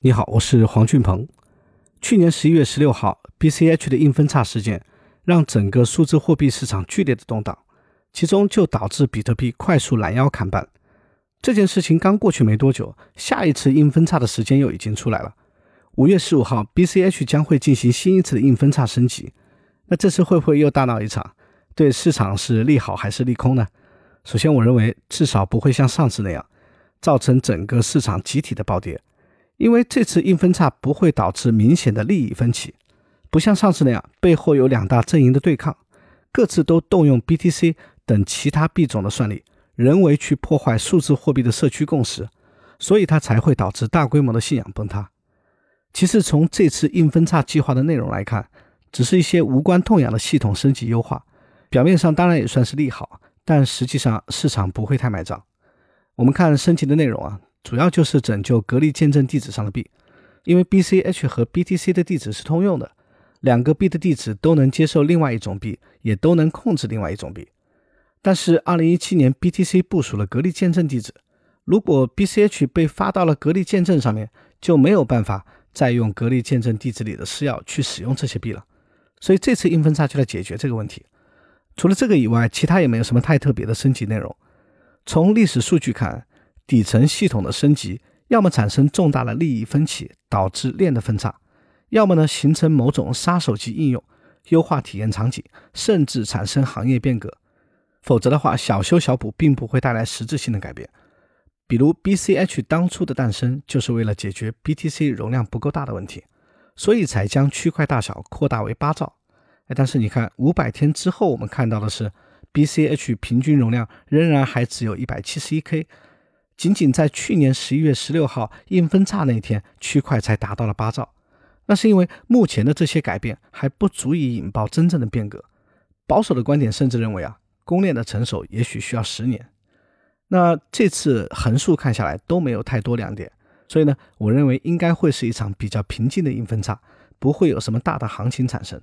你好，我是黄俊鹏。去年十一月十六号，BCH 的硬分叉事件让整个数字货币市场剧烈的动荡，其中就导致比特币快速拦腰砍半。这件事情刚过去没多久，下一次硬分叉的时间又已经出来了。五月十五号，BCH 将会进行新一次的硬分叉升级。那这次会不会又大闹一场？对市场是利好还是利空呢？首先，我认为至少不会像上次那样造成整个市场集体的暴跌，因为这次硬分叉不会导致明显的利益分歧，不像上次那样背后有两大阵营的对抗，各自都动用 BTC 等其他币种的算力，人为去破坏数字货币的社区共识，所以它才会导致大规模的信仰崩塌。其次，从这次硬分叉计划的内容来看，只是一些无关痛痒的系统升级优化，表面上当然也算是利好，但实际上市场不会太买账。我们看升级的内容啊，主要就是拯救格力见证地址上的币，因为 BCH 和 BTC 的地址是通用的，两个币的地址都能接受另外一种币，也都能控制另外一种币。但是2017年 BTC 部署了格力见证地址，如果 BCH 被发到了格力见证上面，就没有办法。再用格力见证地址里的私钥去使用这些币了，所以这次硬分叉就来解决这个问题。除了这个以外，其他也没有什么太特别的升级内容。从历史数据看，底层系统的升级，要么产生重大的利益分歧，导致链的分叉；要么呢形成某种杀手级应用，优化体验场景，甚至产生行业变革。否则的话，小修小补并不会带来实质性的改变。比如 BCH 当初的诞生就是为了解决 BTC 容量不够大的问题，所以才将区块大小扩大为八兆。哎，但是你看五百天之后，我们看到的是 BCH 平均容量仍然还只有一百七十一 K，仅仅在去年十一月十六号硬分叉那天，区块才达到了八兆。那是因为目前的这些改变还不足以引爆真正的变革。保守的观点甚至认为啊，公链的成熟也许需要十年。那这次横竖看下来都没有太多亮点，所以呢，我认为应该会是一场比较平静的硬分叉，不会有什么大的行情产生。